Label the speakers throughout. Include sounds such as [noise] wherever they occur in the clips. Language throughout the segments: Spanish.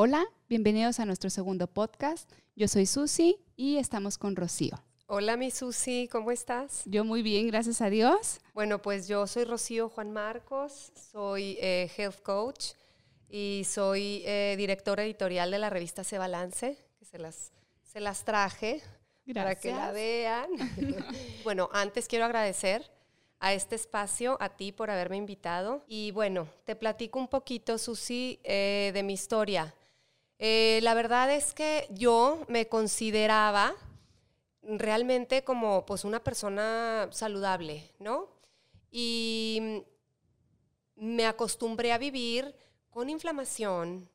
Speaker 1: Hola, bienvenidos a nuestro segundo podcast. Yo soy Susi y estamos con Rocío.
Speaker 2: Hola, mi Susi, ¿cómo estás?
Speaker 1: Yo muy bien, gracias a Dios.
Speaker 2: Bueno, pues yo soy Rocío Juan Marcos, soy eh, health coach y soy eh, directora editorial de la revista Se Balance, que se las, se las traje para que la vean. [laughs] bueno, antes quiero agradecer a este espacio, a ti por haberme invitado. Y bueno, te platico un poquito, Susi, eh, de mi historia. Eh, la verdad es que yo me consideraba realmente como pues una persona saludable, ¿no? Y me acostumbré a vivir con inflamación,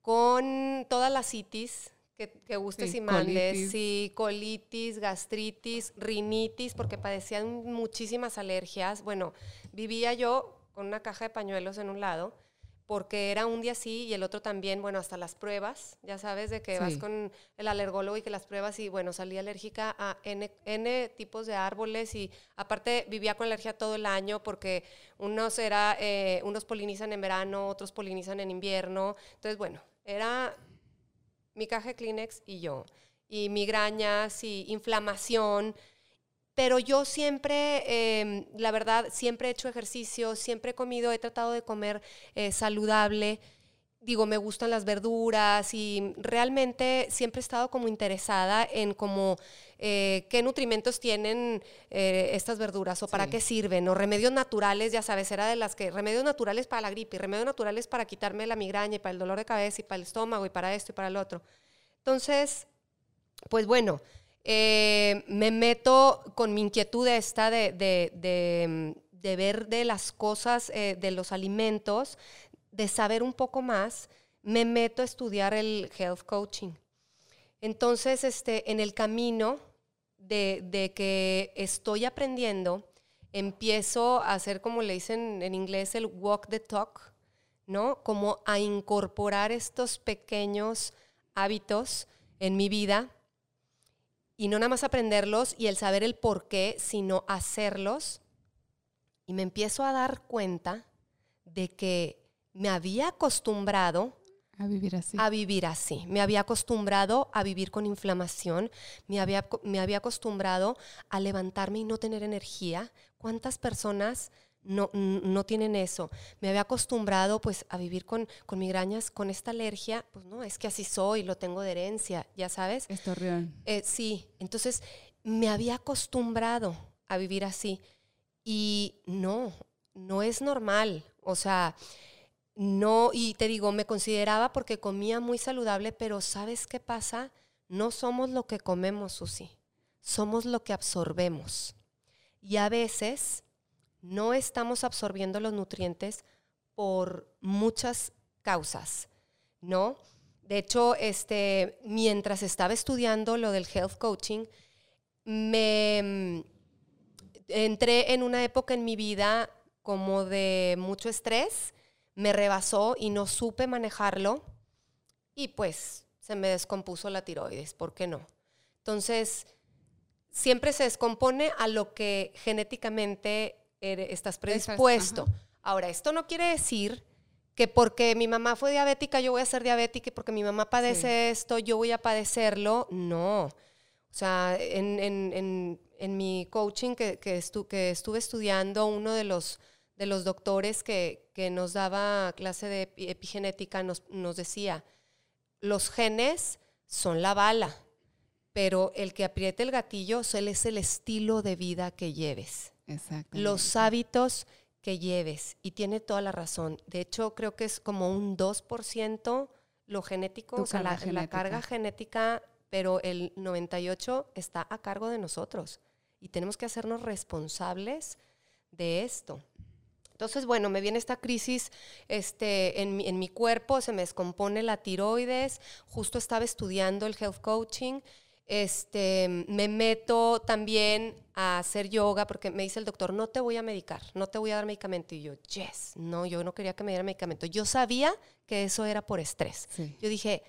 Speaker 2: con todas las citis que, que gustes y mandes, colitis. sí, colitis, gastritis, rinitis, porque padecía muchísimas alergias. Bueno, vivía yo con una caja de pañuelos en un lado porque era un día sí y el otro también, bueno, hasta las pruebas, ya sabes, de que vas con el alergólogo y que las pruebas y bueno, salí alérgica a N, tipos de árboles y aparte vivía con alergia todo el año porque unos, era, eh, unos polinizan en verano, otros polinizan en invierno, entonces bueno, era mi caja de Kleenex y yo, y migrañas y inflamación, pero yo siempre, eh, la verdad, siempre he hecho ejercicio, siempre he comido, he tratado de comer eh, saludable. Digo, me gustan las verduras y realmente siempre he estado como interesada en como eh, qué nutrimentos tienen estas verduras o para qué sirven o remedios naturales, ya sabes, era de las que remedios naturales para la gripe y remedios naturales para quitarme la migraña y para el dolor de cabeza y para el estómago y para esto y para el otro. Entonces, pues bueno, eh, me meto con mi inquietud esta de, ver de las cosas, eh, de los alimentos, de saber un poco más, me meto a estudiar el health coaching. Entonces, este, en el camino de, de que estoy aprendiendo, empiezo a hacer, como le dicen en inglés, el walk the talk, ¿no? Como a incorporar estos pequeños hábitos en mi vida y no nada más aprenderlos y el saber el por qué, sino hacerlos. Y me empiezo a dar cuenta de que me había acostumbrado
Speaker 1: a vivir así.
Speaker 2: A vivir así. Me había acostumbrado a vivir con inflamación, me había, me había acostumbrado a levantarme y no tener energía. ¿Cuántas personas no, no tienen eso. Me había acostumbrado pues a vivir con, con migrañas, con esta alergia, pues no, es que así soy, lo tengo de herencia, ya sabes.
Speaker 1: Esto real.
Speaker 2: Eh, sí, entonces me había acostumbrado a vivir así y no, no es normal, o sea, no, y te digo, me consideraba porque comía muy saludable, pero ¿sabes qué pasa? No somos lo que comemos, Susi, somos lo que absorbemos. Y a veces no estamos absorbiendo los nutrientes por muchas causas, ¿no? De hecho, este, mientras estaba estudiando lo del health coaching, me mm, entré en una época en mi vida como de mucho estrés, me rebasó y no supe manejarlo y pues se me descompuso la tiroides, ¿por qué no? Entonces, siempre se descompone a lo que genéticamente estás predispuesto. Ahora, esto no quiere decir que porque mi mamá fue diabética yo voy a ser diabética y porque mi mamá padece esto yo voy a padecerlo. No. O sea, en, mi coaching que, que, estuve estudiando, uno de los, de los doctores que, nos daba clase de epigenética nos, nos decía, los genes son la bala, pero el que apriete el gatillo es el estilo de vida que lleves los hábitos que lleves. Y tiene toda la razón. De hecho, creo que es como un 2% lo genético, o sea, la, la, carga genética, pero el 98% está a cargo de nosotros. Y tenemos que hacernos responsables de esto. Entonces, bueno, me viene esta crisis este, en, mi, en mi cuerpo, se me descompone la tiroides, justo estaba estudiando el health coaching este, me meto también a hacer yoga porque me dice el doctor, no te voy a medicar, no te voy a dar medicamento. Y yo, yes, no, yo no quería que me diera medicamento. Yo sabía que eso era por estrés. Yo dije,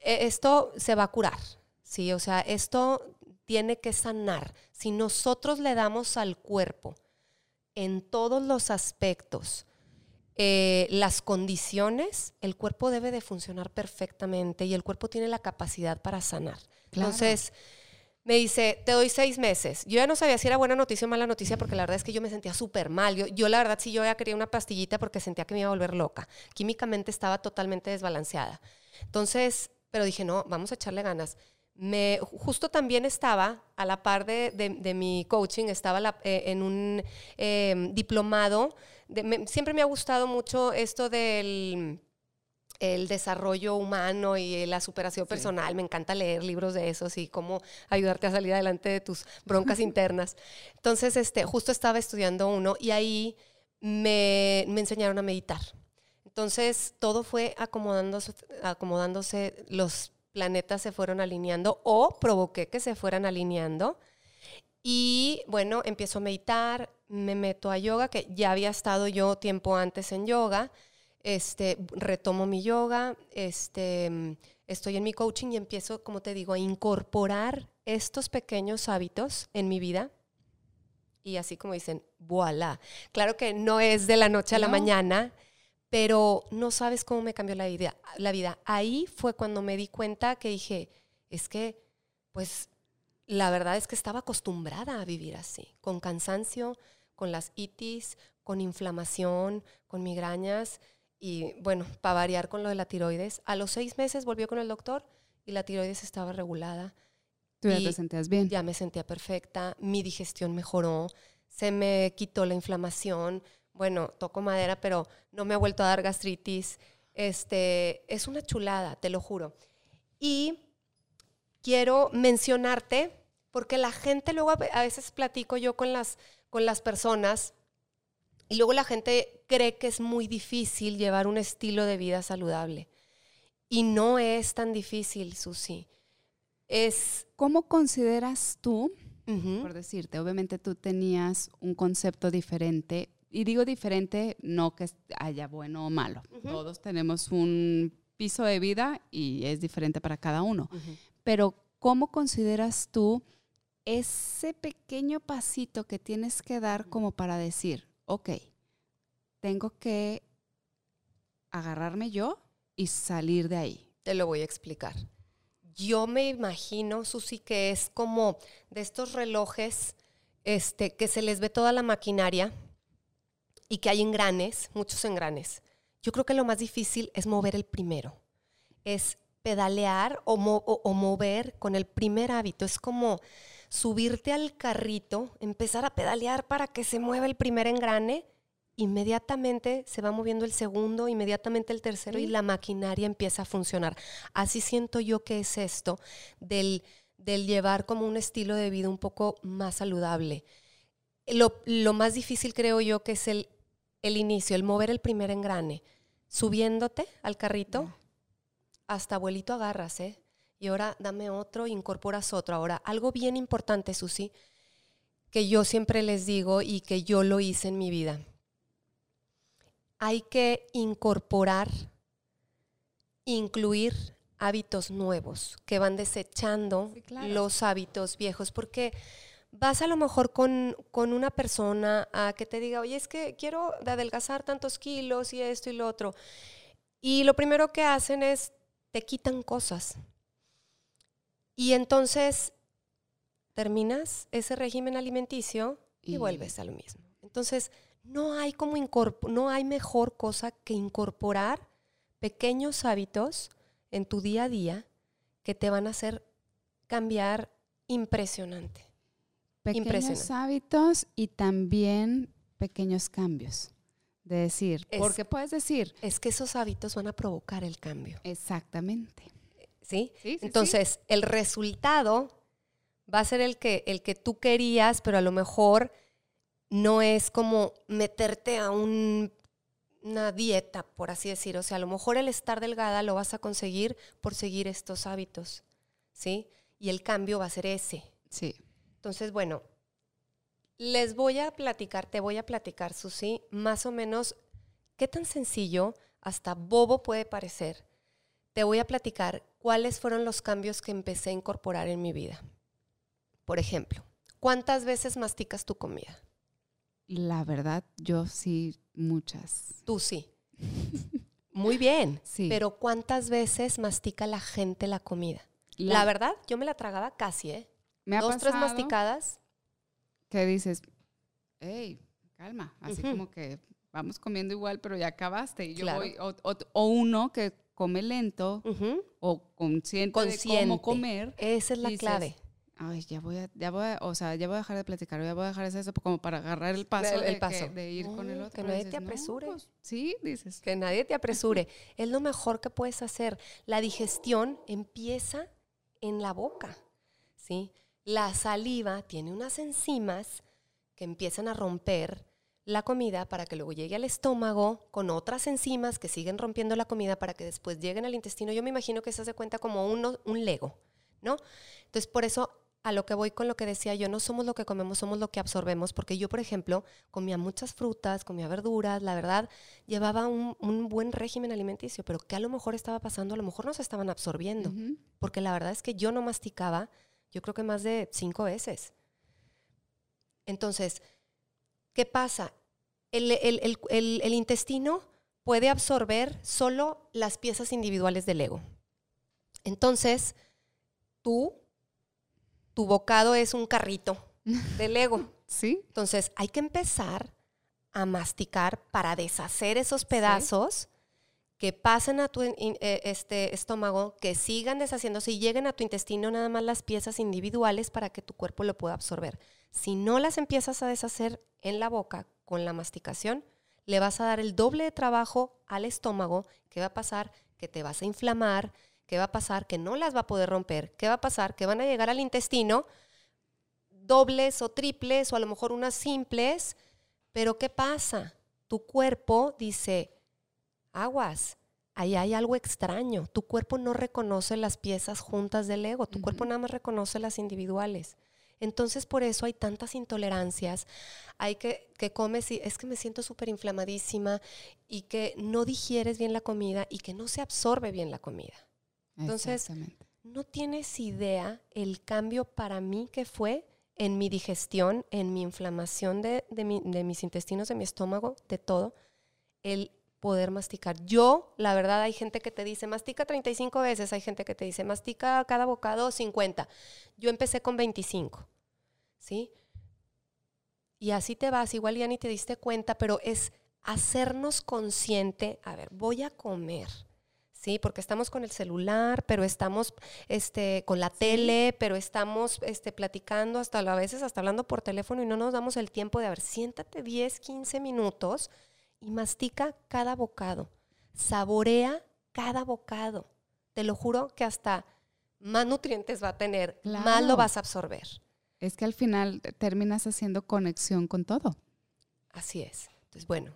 Speaker 2: e, esto se va a curar, ¿sí? O sea, esto tiene que sanar. Si nosotros le damos al cuerpo en todos los aspectos eh, las condiciones, el cuerpo debe de funcionar perfectamente y el cuerpo tiene la capacidad para sanar. Entonces, me dice, te doy seis meses. Yo ya no sabía si era buena noticia o mala noticia porque la verdad es que yo me sentía súper mal. Yo, yo la verdad sí yo ya quería una pastillita porque sentía que me iba a volver loca. Químicamente estaba totalmente desbalanceada. Entonces, pero dije, no, vamos a echarle ganas. Me, justo también estaba, a la par de, de, mi coaching, estaba eh, en un em, diplomado. siempre me ha gustado mucho esto del el desarrollo humano y la superación personal. Me encanta leer libros de esos y cómo ayudarte a salir adelante de tus broncas [laughs] internas. Entonces, este, justo estaba estudiando uno y ahí me, enseñaron a meditar. Entonces, todo fue acomodándose, acomodándose, los planetas se fueron alineando o provoqué que se fueran alineando. Y bueno, empiezo a meditar, me meto a yoga, que ya había estado yo tiempo antes en yoga este, retomo mi yoga, este, estoy en mi coaching y empiezo, como te digo, a incorporar estos pequeños hábitos en mi vida. Y así como dicen, voilà. Claro que no es de la noche a la mañana, pero no sabes cómo me cambió la vida, la vida. Ahí fue cuando me di cuenta que dije, es que, pues, la verdad es que estaba acostumbrada a vivir así, con cansancio, con las itis, con inflamación, con migrañas y bueno, para variar con lo de la tiroides, a los seis meses volvió con el doctor y la tiroides estaba regulada.
Speaker 1: ¿Tú ya te sentías bien?
Speaker 2: Ya me sentía perfecta, mi digestión mejoró, se me quitó la inflamación. Bueno, toco madera, pero no me ha vuelto a dar gastritis. Este, es una chulada, te lo juro. Y quiero mencionarte, porque la gente luego a veces platico yo con las, con las personas y luego la gente cree que es muy difícil llevar un estilo de vida saludable. Y no es tan difícil, Susi. Es...
Speaker 1: ¿Cómo consideras tú, por decirte, obviamente tú tenías un concepto diferente, y digo diferente, no que haya bueno o malo. Todos tenemos un piso de vida y es diferente para cada uno. Pero ¿cómo consideras tú ese pequeño pasito que tienes que dar como para decir, ok, tengo que agarrarme yo y salir de ahí.
Speaker 2: Te lo voy a explicar. Yo me imagino, Susi, que es como de estos relojes este, que se les ve toda la maquinaria y que hay engranes, muchos engranes. Yo creo que lo más difícil es mover el primero. Es pedalear o, o mover con el primer hábito. Es como subirte al carrito, empezar a pedalear para que se mueva el primer engrane, inmediatamente se va moviendo el segundo, inmediatamente el tercero y la maquinaria empieza a funcionar. Así siento yo que es esto del, del llevar como un estilo de vida un poco más saludable. Lo, lo más difícil creo yo que es el, el inicio, el mover el primer engrane, subiéndote al carrito, hasta abuelito agarras, ¿eh? Y ahora dame otro, incorporas otro. Ahora, algo bien importante, Susi, que yo siempre les digo y que yo lo hice en mi vida. Hay que incorporar, incluir hábitos nuevos que van desechando los hábitos viejos, porque vas a lo mejor con, con, una persona a que te diga, oye, es que quiero adelgazar tantos kilos y esto y lo otro. Y lo primero que hacen es, te quitan cosas y entonces terminas ese régimen alimenticio y, vuelves a lo mismo. Entonces, no hay como no hay mejor cosa que incorporar pequeños hábitos en tu día a día que te van a hacer cambiar impresionante.
Speaker 1: Pequeños hábitos y también pequeños cambios. De decir, porque puedes decir.
Speaker 2: Es que esos hábitos van a provocar el cambio.
Speaker 1: Exactamente.
Speaker 2: ¿Sí? Entonces, el resultado va a ser el que, el que tú querías, pero a lo mejor no es como meterte a una dieta, por así decir. O sea, a lo mejor el estar delgada lo vas a conseguir por seguir estos hábitos, ¿sí? Y el cambio va a ser ese.
Speaker 1: Sí.
Speaker 2: Entonces, bueno, les voy a platicar, te voy a platicar, Susi, más o menos qué tan sencillo, hasta bobo puede parecer. Te voy a platicar cuáles fueron los cambios que empecé a incorporar en mi vida. Por ejemplo, ¿cuántas veces masticas tu comida?
Speaker 1: La verdad, yo sí, muchas.
Speaker 2: Tú sí. [laughs] Muy bien. Sí. Pero ¿cuántas veces mastica la gente la comida? La, verdad, yo me la tragaba casi, ¿eh? Me ha Dos, tres masticadas.
Speaker 1: ¿Qué dices, hey, calma. Así como que vamos comiendo igual, pero ya acabaste. Y yo voy, o, uno que come lento o consciente, de cómo comer.
Speaker 2: Esa es la clave
Speaker 1: ay, ya voy a, ya voy a, o sea, ya voy a dejar de platicar, ya voy a dejar eso como para agarrar el paso, el, de, paso. de, ir con el otro.
Speaker 2: Que nadie te apresure.
Speaker 1: Pues, sí, dices.
Speaker 2: Que nadie te apresure. [laughs] es lo mejor que puedes hacer. La digestión empieza en la boca, ¿sí? La saliva tiene unas enzimas que empiezan a romper la comida para que luego llegue al estómago con otras enzimas que siguen rompiendo la comida para que después lleguen al intestino. Yo me imagino que se hace cuenta como uno, un lego, ¿no? Entonces, por eso a lo que voy con lo que decía yo, no somos lo que comemos, somos lo que absorbemos, porque yo, por ejemplo, comía muchas frutas, comía verduras, la verdad, llevaba un, buen régimen alimenticio, pero ¿qué a lo mejor estaba pasando? A lo mejor no se estaban absorbiendo, porque la verdad es que yo no masticaba, yo creo que más de cinco veces. Entonces, ¿qué pasa? El, el intestino puede absorber solo las piezas individuales del ego. Entonces, tú tu bocado es un carrito [laughs] del ego.
Speaker 1: Sí.
Speaker 2: Entonces hay que empezar a masticar para deshacer esos pedazos que pasen a tu eh, este estómago, que sigan deshaciéndose y lleguen a tu intestino nada más las piezas individuales para que tu cuerpo lo pueda absorber. Si no las empiezas a deshacer en la boca con la masticación, le vas a dar el doble de trabajo al estómago. ¿Qué va a pasar? Que te vas a inflamar, ¿Qué va a pasar? Que no las va a poder romper. ¿Qué va a pasar? Que van a llegar al intestino dobles o triples o a lo mejor unas simples. Pero ¿qué pasa? Tu cuerpo dice, aguas, ahí hay algo extraño. Tu cuerpo no reconoce las piezas juntas del ego. Tu cuerpo nada más reconoce las individuales. Entonces por eso hay tantas intolerancias, hay que, que comes y es que me siento súper inflamadísima y que no digieres bien la comida y que no se absorbe bien la comida. Entonces, no tienes idea el cambio para mí que fue en mi digestión, en mi inflamación de, mis intestinos, de mi estómago, de todo, el poder masticar. Yo, la verdad, hay gente que te dice, mastica 35 veces, hay gente que te dice, mastica cada bocado 50. Yo empecé con 25, ¿sí? Y así te vas, igual ya ni te diste cuenta, pero es hacernos consciente, a ver, voy a comer ¿sí? Porque estamos con el celular, pero estamos este, con la tele, pero estamos este, platicando hasta a veces hasta hablando por teléfono y no nos damos el tiempo de, a ver, siéntate 10, 15 minutos y mastica cada bocado, saborea cada bocado. Te lo juro que hasta más nutrientes va a tener, más lo vas a absorber.
Speaker 1: Es que al final terminas haciendo conexión con todo.
Speaker 2: Así es. Entonces, bueno,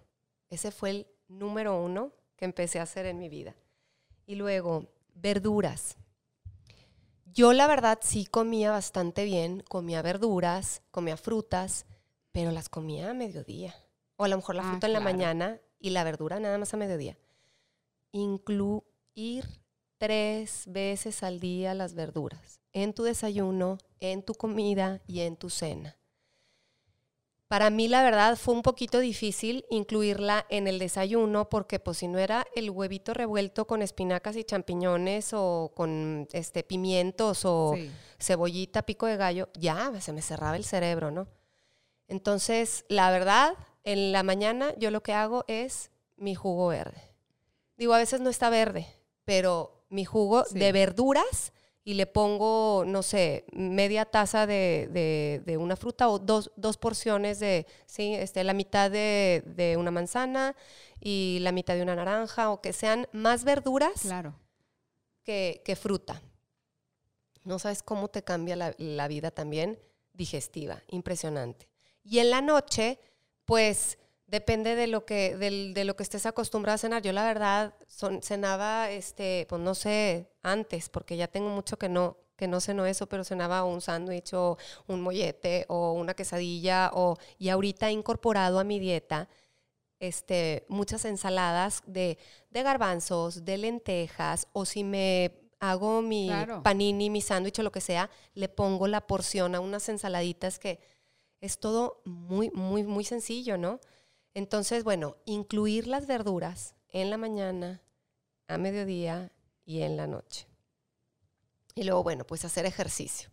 Speaker 2: ese fue el número uno que empecé a hacer en mi vida. Y luego, verduras. Yo la verdad sí comía bastante bien, comía verduras, comía frutas, pero las comía a mediodía. O a lo mejor la ah, fruta en la mañana y la verdura nada más a mediodía. Incluir tres veces al día las verduras, en tu desayuno, en tu comida y en tu cena. Para mí, la verdad, fue un poquito difícil incluirla en el desayuno porque, pues, si no era el huevito revuelto con espinacas y champiñones o con este, pimientos o cebollita, pico de gallo, ya se me cerraba el cerebro, ¿no? Entonces, la verdad, en la mañana yo lo que hago es mi jugo verde. Digo, a veces no está verde, pero mi jugo de verduras y le pongo, no sé, media taza de, una fruta o dos, porciones de, sí, este, la mitad de, una manzana y la mitad de una naranja, o que sean más verduras
Speaker 1: claro.
Speaker 2: que, fruta. No sabes cómo te cambia la, vida también digestiva, impresionante. Y en la noche, pues depende de lo que, de, lo que estés acostumbrado a cenar. Yo la verdad cenaba, este, pues no sé, antes, porque ya tengo mucho que no, que no ceno eso, pero cenaba un sándwich o un mollete o una quesadilla o, y ahorita he incorporado a mi dieta este, muchas ensaladas de, de garbanzos, de lentejas o si me hago mi panini, mi sándwich o lo que sea, le pongo la porción a unas ensaladitas que es todo muy, muy, muy sencillo, ¿no? Entonces, bueno, incluir las verduras en la mañana, a mediodía y en la noche. Y luego, bueno, pues hacer ejercicio.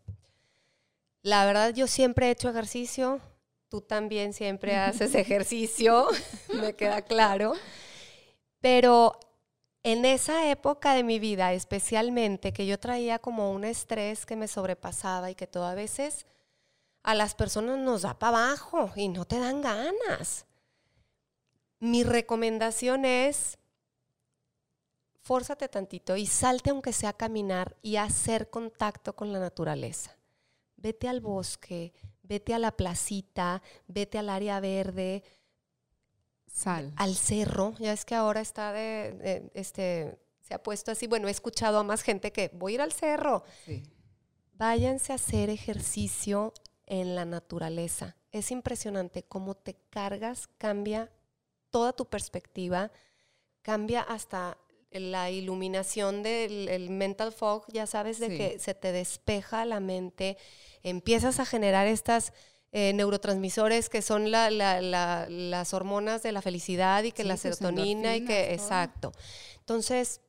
Speaker 2: La verdad, yo siempre he hecho ejercicio, tú también siempre haces ejercicio, [laughs] me queda claro. Pero en esa época de mi vida, especialmente, que yo traía como un estrés que me sobrepasaba y que todas veces a las personas nos da para abajo y no te dan ganas. Mi recomendación es, fórzate tantito y salte aunque sea a caminar y hacer contacto con la naturaleza. Vete al bosque, vete a la placita, vete al área verde,
Speaker 1: Sal.
Speaker 2: al cerro. Ya es que ahora está de, este, se ha puesto así. Bueno, he escuchado a más gente que voy a ir al cerro. Váyanse a hacer ejercicio en la naturaleza. Es impresionante cómo te cargas, cambia toda tu perspectiva, cambia hasta la iluminación del mental fog, ya sabes, de que se te despeja la mente, empiezas a generar estas eh, neurotransmisores que son las hormonas de la felicidad y que la serotonina y que, exacto. Entonces,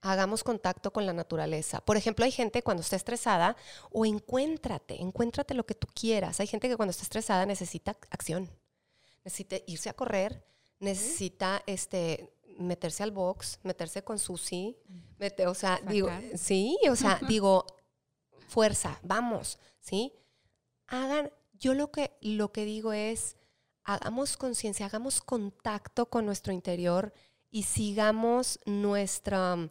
Speaker 2: hagamos contacto con la naturaleza. Por ejemplo, hay gente cuando está estresada o encuéntrate, encuéntrate lo que tú quieras. Hay gente que cuando está estresada necesita acción, necesita irse a correr, necesita este meterse al box, meterse con Susi, o sea, digo, sí, o sea, [laughs] digo, fuerza, vamos, ¿sí? hagan, yo lo que, lo que digo es, hagamos conciencia, hagamos contacto con nuestro interior y sigamos nuestra,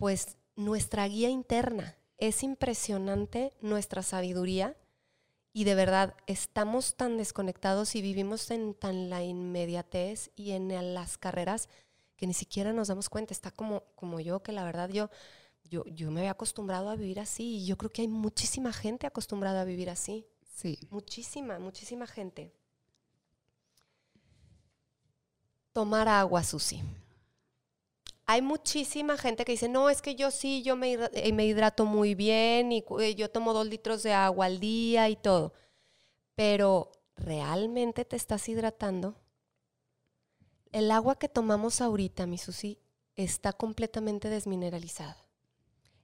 Speaker 2: pues, nuestra guía interna. Es impresionante nuestra sabiduría y de verdad estamos tan desconectados y vivimos en tan la inmediatez y en las carreras que ni siquiera nos damos cuenta. Está como, como yo, que la verdad yo, yo, yo me había acostumbrado a vivir así y yo creo que hay muchísima gente acostumbrada a vivir así.
Speaker 1: Sí.
Speaker 2: Muchísima, muchísima gente. Tomar agua, Susi. Hay muchísima gente que dice, no, es que yo sí, yo me, eh, me hidrato muy bien y eh, yo tomo dos litros de agua al día y todo. Pero, ¿realmente te estás hidratando? El agua que tomamos ahorita, mi Susi, está completamente desmineralizada.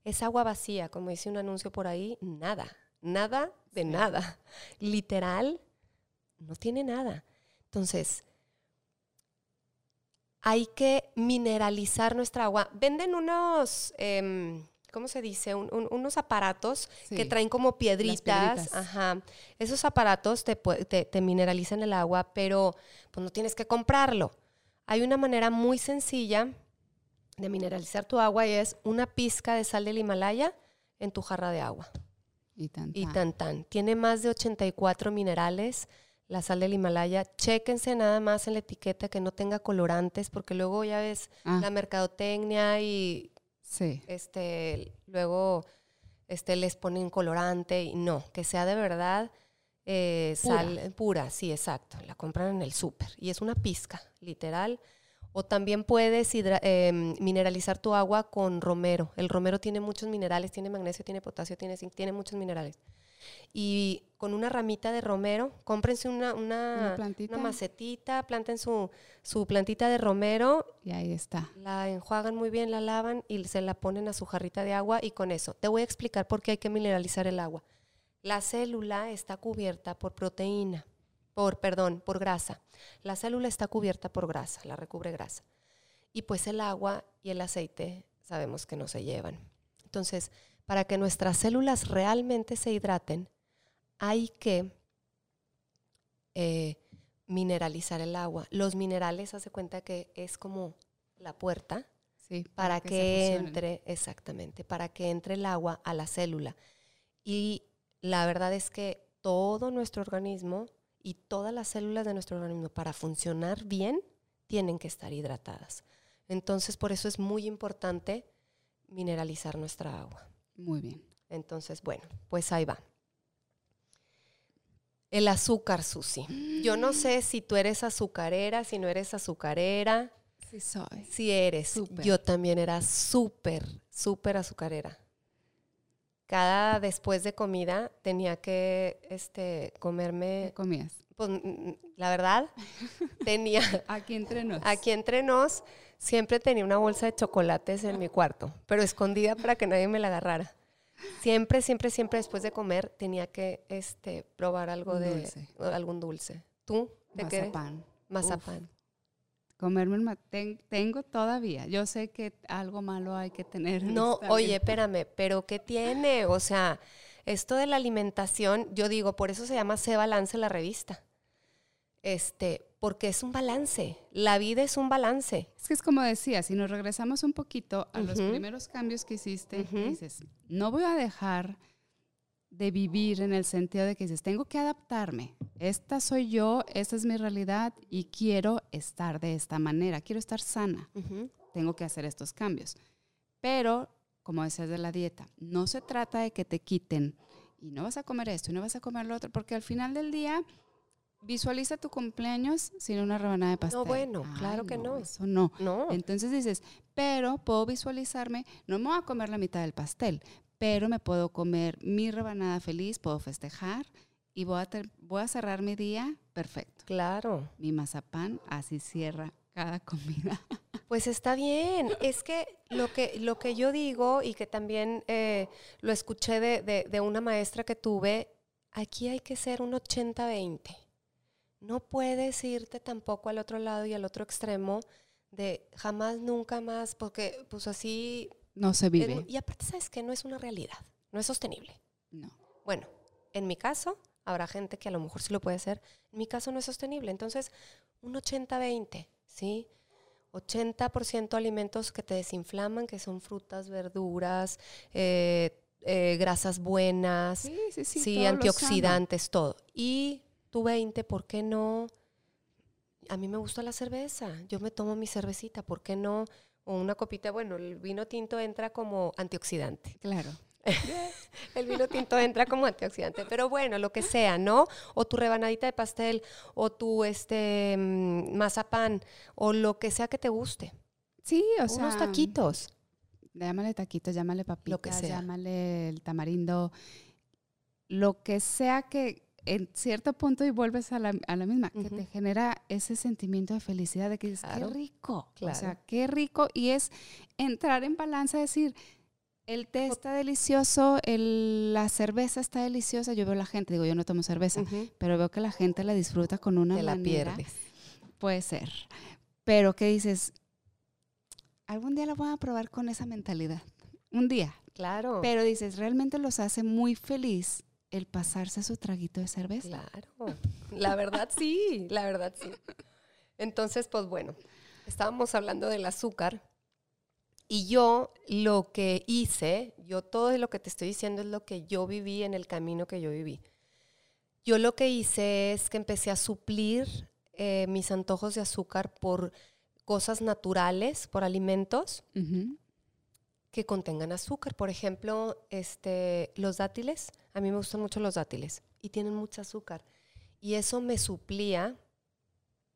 Speaker 2: Es agua vacía, como dice un anuncio por ahí, nada, nada de nada. [laughs] Literal, no tiene nada. Entonces, hay que mineralizar nuestra agua. Venden unos, em, ¿cómo se dice? unos aparatos que traen como piedritas. Ajá. Esos aparatos te, te, mineralizan el agua, pero pues no tienes que comprarlo. Hay una manera muy sencilla de mineralizar tu agua y es una pizca de sal del Himalaya en tu jarra de agua.
Speaker 1: Y tan,
Speaker 2: tan. Y tan, tan. Tiene más de 84 minerales. La sal del Himalaya, chéquense nada más en la etiqueta que no tenga colorantes, porque luego ya ves ah. la mercadotecnia y
Speaker 1: sí.
Speaker 2: este, luego este, les ponen colorante y no, que sea de verdad eh, sal pura, sí, exacto. La compran en el súper y es una pizca, literal. O también puedes em, mineralizar tu agua con romero. El romero tiene muchos minerales, tiene magnesio, tiene potasio, tiene zinc, tiene muchos minerales. Y con una ramita de romero, cómprense una, una, macetita, planten su, su plantita de romero.
Speaker 1: Y ahí está.
Speaker 2: La enjuagan muy bien, la lavan y se la ponen a su jarrita de agua y con eso. Te voy a explicar por qué hay que mineralizar el agua. La célula está cubierta por proteína por, perdón, por grasa. La célula está cubierta por grasa, la recubre grasa. Y pues el agua y el aceite sabemos que no se llevan. Entonces, para que nuestras células realmente se hidraten, hay que eh, mineralizar el agua. Los minerales, hace cuenta que es como la puerta para, que, que entre, exactamente, para que entre el agua a la célula. Y la verdad es que todo nuestro organismo y todas las células de nuestro organismo para funcionar bien tienen que estar hidratadas. Entonces, por eso es muy importante mineralizar nuestra agua.
Speaker 1: Muy bien.
Speaker 2: Entonces, bueno, pues ahí va. El azúcar, Susi. Yo no sé si tú eres azucarera, si no eres azucarera.
Speaker 1: Sí soy.
Speaker 2: Si eres. Yo también era súper, súper azucarera cada después de comida tenía que este, comerme...
Speaker 1: ¿Qué comías?
Speaker 2: pues la verdad, tenía... [laughs]
Speaker 1: aquí entre nos.
Speaker 2: Aquí entre nos, siempre tenía una bolsa de chocolates en mi cuarto, pero escondida para que nadie me la agarrara. Siempre, siempre, siempre después de comer tenía que este, probar algo de algún dulce. ¿Tú?
Speaker 1: ¿De Mazapán.
Speaker 2: Mazapán.
Speaker 1: Comerme el tengo todavía. Yo sé que algo malo hay que tener.
Speaker 2: No, oye, espérame, pero ¿qué tiene? O sea, esto de la alimentación, yo digo, por eso se llama Se Balance la revista. Este, porque es un balance. La vida es un balance.
Speaker 1: Es que es como decía, si nos regresamos un poquito a los primeros cambios que hiciste, dices, no voy a dejar de vivir en el sentido de que dices, tengo que adaptarme. Esta soy yo, esta es mi realidad y quiero estar de esta manera, quiero estar sana. Tengo que hacer estos cambios. Pero, como decías de la dieta, no se trata de que te quiten y no vas a comer esto y no vas a comer lo otro, porque al final del día Visualiza tu cumpleaños sin una rebanada de pastel.
Speaker 2: No, bueno, claro que no.
Speaker 1: Eso no. no. Entonces dices, pero puedo visualizarme, no me voy a comer la mitad del pastel, pero me puedo comer mi rebanada feliz, puedo festejar y voy a, voy a cerrar mi día perfecto.
Speaker 2: Claro.
Speaker 1: Mi mazapán así cierra cada comida. [laughs]
Speaker 2: Pues está bien. Es que lo que, lo que yo digo y que también eh, lo escuché de, de, de una maestra que tuve, aquí hay que ser un 80-20 no puedes irte tampoco al otro lado y al otro extremo de jamás, nunca más, porque pues así...
Speaker 1: No se vive.
Speaker 2: y aparte, ¿sabes que No es una realidad, no es sostenible.
Speaker 1: No.
Speaker 2: Bueno, en mi caso, habrá gente que a lo mejor sí lo puede hacer, en mi caso no es sostenible. Entonces, un 80-20, ¿sí? 80% alimentos que te desinflaman, que son frutas, verduras, eh, eh, grasas buenas, sí, sí, sí, sí antioxidantes, todo. Y 20, ¿por qué no? A mí me gusta la cerveza, yo me tomo mi cervecita, ¿por qué no? O una copita, bueno, el vino tinto entra como antioxidante.
Speaker 1: Claro. [laughs]
Speaker 2: el vino tinto entra como antioxidante, pero bueno, lo que sea, ¿no? O tu rebanadita de pastel, o tu este mm, mazapán, o lo que sea que te guste.
Speaker 1: Sí, o sea.
Speaker 2: Unos taquitos.
Speaker 1: Llámale taquitos, llámale papitas, llámale el tamarindo, lo que sea que, en cierto punto y vuelves a la, misma, que te genera ese sentimiento de felicidad de que dices, qué rico, o sea, qué rico. Y es entrar en balanza, decir, el té está delicioso, la cerveza está deliciosa. Yo veo a la gente, digo, yo no tomo cerveza, pero veo que la gente la disfruta con una
Speaker 2: Te la pierdes.
Speaker 1: Puede ser. Pero ¿qué dices? Algún día la voy a probar con esa mentalidad. Un día.
Speaker 2: Claro.
Speaker 1: Pero dices, realmente los hace muy feliz el pasarse su traguito de cerveza.
Speaker 2: Claro, la verdad sí, la verdad sí. Entonces, pues bueno, estábamos hablando del azúcar y yo lo que hice, yo todo lo que te estoy diciendo es lo que yo viví en el camino que yo viví. Yo lo que hice es que empecé a suplir eh, mis antojos de azúcar por cosas naturales, por alimentos que contengan azúcar. Por ejemplo, este, los dátiles. A mí me gustan mucho los dátiles y tienen mucho azúcar. Y eso me suplía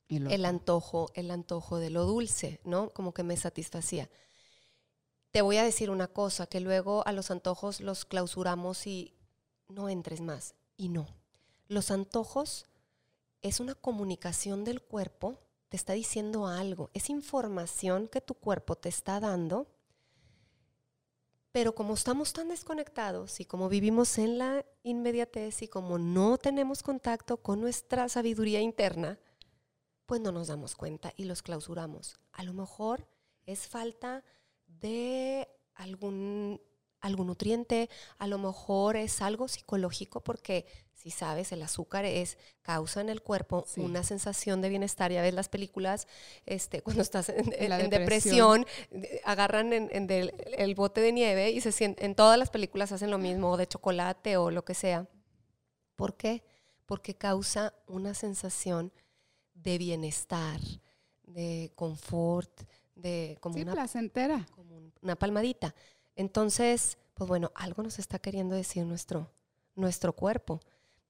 Speaker 2: el antojo, el antojo de lo dulce, ¿no? Como que me satisfacía. Te voy a decir una cosa, que luego a los antojos los clausuramos y no entres más. Y no. Los antojos es una comunicación del cuerpo, te está diciendo algo, es información que tu cuerpo te está dando pero como estamos tan desconectados y como vivimos en la inmediatez y como no tenemos contacto con nuestra sabiduría interna, pues no nos damos cuenta y los clausuramos. A lo mejor es falta de algún algún nutriente, a lo mejor es algo psicológico porque si sabes, el azúcar es causa en el cuerpo una sensación de bienestar. Ya ves las películas, este, [laughs] cuando estás en, depresión. agarran en, el, bote de nieve y se sienten, en todas las películas hacen lo mismo, de chocolate o lo que sea. ¿Por qué? Porque causa una sensación de bienestar, de confort, de
Speaker 1: como una placentera.
Speaker 2: Como una palmadita. Entonces, pues bueno, algo nos está queriendo decir nuestro, nuestro cuerpo.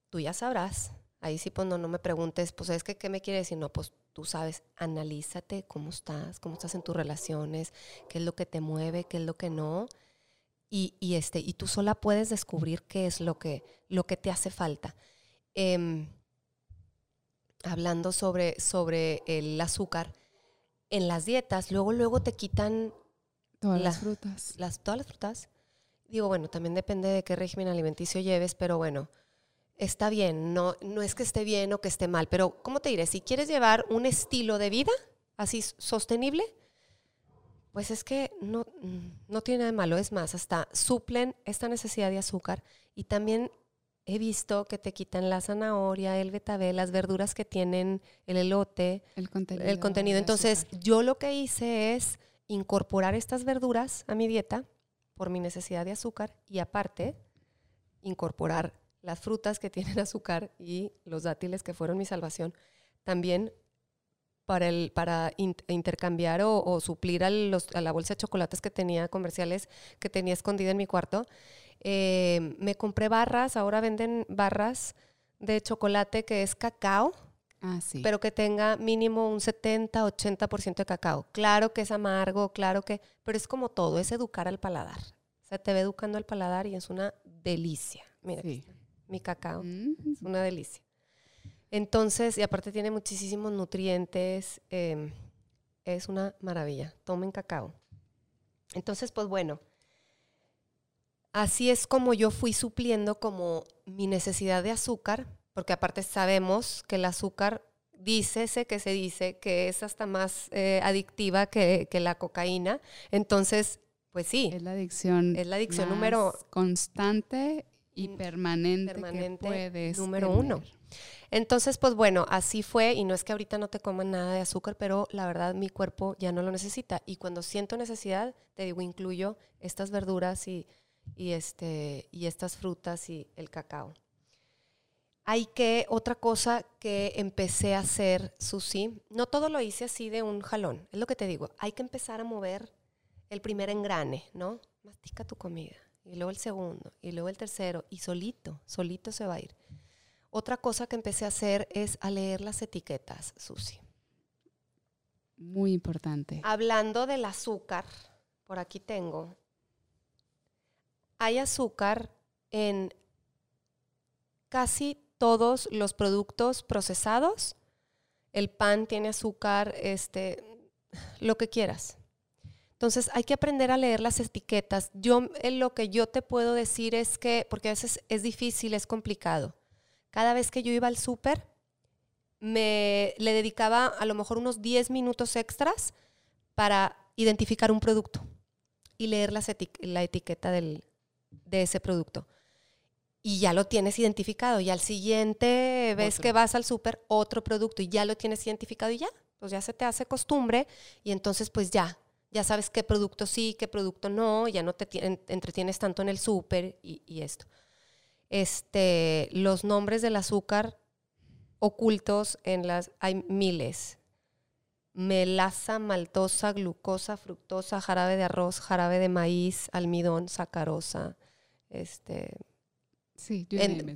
Speaker 2: Tú ya sabrás. Ahí sí, pues no, no me preguntes, pues es que, ¿qué me quiere decir? No, pues tú sabes, analízate cómo estás, cómo estás en tus relaciones, qué es lo que te mueve, qué es lo que no. Y, este, y tú sola puedes descubrir qué es lo que, lo que te hace falta. Em, hablando sobre, sobre el azúcar, en las dietas, luego, luego te quitan
Speaker 1: todas las frutas.
Speaker 2: Las, todas las frutas. Digo, bueno, también depende de qué régimen alimenticio lleves, pero bueno, está bien, no, no es que esté bien o que esté mal, pero ¿cómo te diré? Si quieres llevar un estilo de vida así sostenible, pues es que no, no tiene nada de malo, es más, hasta suplen esta necesidad de azúcar y también he visto que te quitan la zanahoria, el betabel, las verduras que tienen el elote,
Speaker 1: el contenido.
Speaker 2: El contenido. Entonces, yo lo que hice es incorporar estas verduras a mi dieta por mi necesidad de azúcar y aparte incorporar las frutas que [laughs] tienen azúcar y los dátiles que fueron mi salvación también para, el, para intercambiar o, suplir a, a, la bolsa de chocolates que tenía comerciales que tenía escondida en mi cuarto. Eh, me compré barras, ahora venden barras de chocolate que es cacao,
Speaker 1: ah, sí.
Speaker 2: pero que tenga mínimo un 70, 80% de cacao. Claro que es amargo, claro que, pero es como todo, es educar al paladar. O sea, te ve educando al paladar y es una delicia. Mira, mi cacao, mm. es una delicia. Entonces, y aparte tiene muchísimos nutrientes, em, es una maravilla. Tomen cacao. Entonces, pues bueno, así es como yo fui supliendo como mi necesidad de azúcar, porque aparte sabemos que el azúcar, dícese que se dice que es hasta más eh, adictiva que, la cocaína. Entonces, pues sí.
Speaker 1: Es la adicción.
Speaker 2: Es la adicción número
Speaker 1: constante y permanente, que
Speaker 2: número uno. Entonces, pues bueno, así fue y no es que ahorita no te coman nada de azúcar, pero la verdad mi cuerpo ya no lo necesita y cuando siento necesidad, te digo, incluyo estas verduras y, este, y estas frutas y el cacao. Hay que, otra cosa que empecé a hacer, Susi, no todo lo hice así de un jalón, es lo que te digo, hay que empezar a mover el primer engrane, ¿no? Mastica tu comida, y luego el segundo, y luego el tercero, y solito, solito se va a ir. Otra cosa que empecé a hacer es a leer las etiquetas, Susi.
Speaker 1: Muy importante.
Speaker 2: Hablando del azúcar, por aquí tengo. Hay azúcar en casi todos los productos procesados. El pan tiene azúcar, este, lo que quieras. Entonces hay que aprender a leer las etiquetas. Yo lo que yo te puedo decir es que, porque a veces es difícil, es complicado cada vez que yo iba al súper, me le dedicaba a lo mejor unos 10 minutos extras para identificar un producto y leer la etiqueta de ese producto. Y ya lo tienes identificado. Y al siguiente vez que vas al súper, otro producto y ya lo tienes identificado y ya, pues ya se te hace costumbre y entonces pues ya, ya sabes qué producto sí, qué producto no, ya no te entretienes tanto en el súper y esto este, los nombres del azúcar ocultos en las, hay miles. Melaza, maltosa, glucosa, fructosa, jarabe de arroz, jarabe de maíz, almidón, sacarosa, este,
Speaker 1: sí,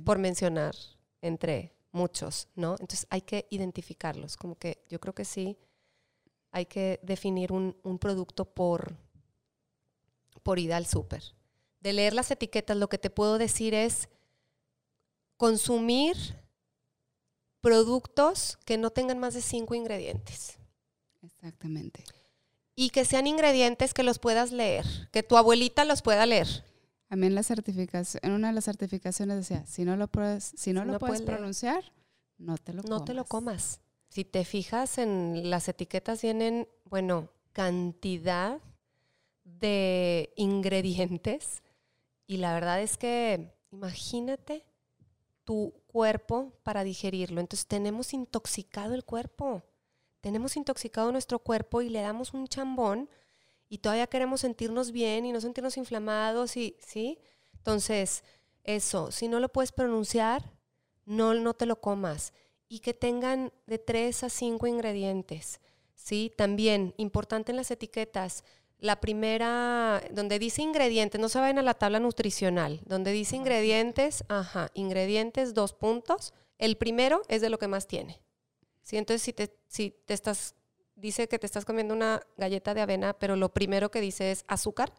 Speaker 2: por mencionar entre muchos, ¿no? Entonces hay que identificarlos, como que yo creo que sí, hay que definir un, un producto por, por ida al súper. De leer las etiquetas, lo que te puedo decir es, consumir productos que no tengan más de cinco ingredientes.
Speaker 1: Exactamente.
Speaker 2: Y que sean ingredientes que los puedas leer, que tu abuelita los pueda leer.
Speaker 1: A mí en, la certificación, en una de las certificaciones decía, si no lo puedes, si no, lo puedes pronunciar, no te lo
Speaker 2: no te lo comas. Si te fijas en las etiquetas vienen, bueno, cantidad de ingredientes y la verdad es que imagínate tu cuerpo para digerirlo. Entonces tenemos intoxicado el cuerpo, tenemos intoxicado nuestro cuerpo y le damos un chambón y todavía queremos sentirnos bien y no sentirnos inflamados y, ¿sí? Entonces, eso, si no lo puedes pronunciar, no, no te lo comas. Y que tengan de tres a cinco ingredientes, ¿sí? También, importante en las etiquetas, la primera, donde dice ingredientes, no se vayan a la tabla nutricional, donde dice ingredientes, ajá, ingredientes, dos puntos. El primero es de lo que más tiene. ¿Sí? Entonces, si te, si te estás, dice que te estás comiendo una galleta de avena, pero lo primero que dice es azúcar,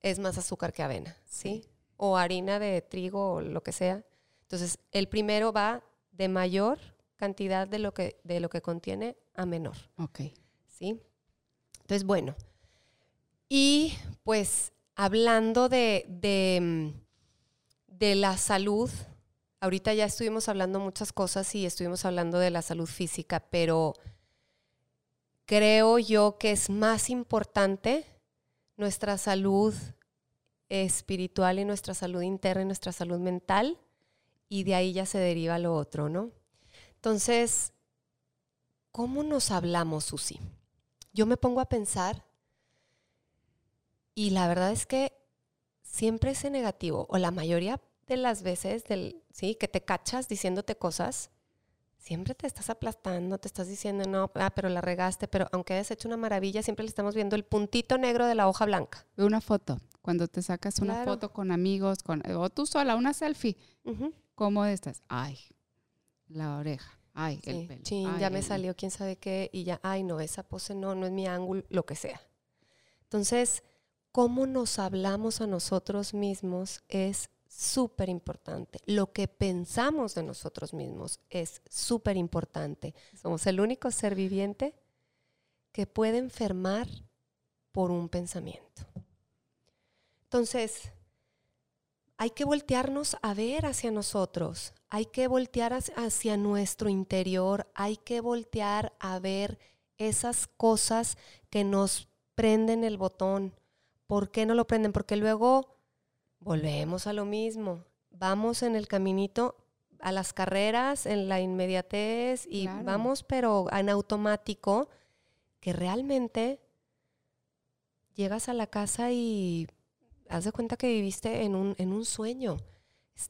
Speaker 2: es más azúcar que avena, ¿sí? O harina de trigo o lo que sea. Entonces, el primero va de mayor cantidad de lo que, de lo que contiene a menor.
Speaker 1: Ok.
Speaker 2: ¿Sí? Entonces, bueno. Y pues hablando de, de, de la salud, ahorita ya estuvimos hablando muchas cosas y estuvimos hablando de la salud física, pero creo yo que es más importante nuestra salud espiritual y nuestra salud interna y nuestra salud mental, y de ahí ya se deriva lo otro, ¿no? Entonces, ¿cómo nos hablamos, Susi? Yo me pongo a pensar y la verdad es que siempre ese negativo, o la mayoría de las veces del, ¿sí? que te cachas diciéndote cosas, siempre te estás aplastando, te estás diciendo, no, ah, pero la regaste, pero aunque hayas hecho una maravilla, siempre le estamos viendo el puntito negro de la hoja blanca.
Speaker 1: Ve una foto, cuando te sacas una foto con amigos, con, o tú sola, una selfie, ¿cómo estás? Ay, la oreja, ay, el pelo.
Speaker 2: Sí, ya me salió quién sabe qué y ya, ay, no, esa pose no, no es mi ángulo, lo que sea. Entonces, cómo nos hablamos a nosotros mismos es súper importante. Lo que pensamos de nosotros mismos es súper importante. Somos el único ser viviente que puede enfermar por un pensamiento. Entonces, hay que voltearnos a ver hacia nosotros, hay que voltear hacia nuestro interior, hay que voltear a ver esas cosas que nos prenden el botón. ¿Por qué no lo prenden? Porque luego volvemos a lo mismo. Vamos en el caminito a las carreras, en la inmediatez y vamos, pero en automático, que realmente llegas a la casa y haz de cuenta que viviste en un, en un sueño.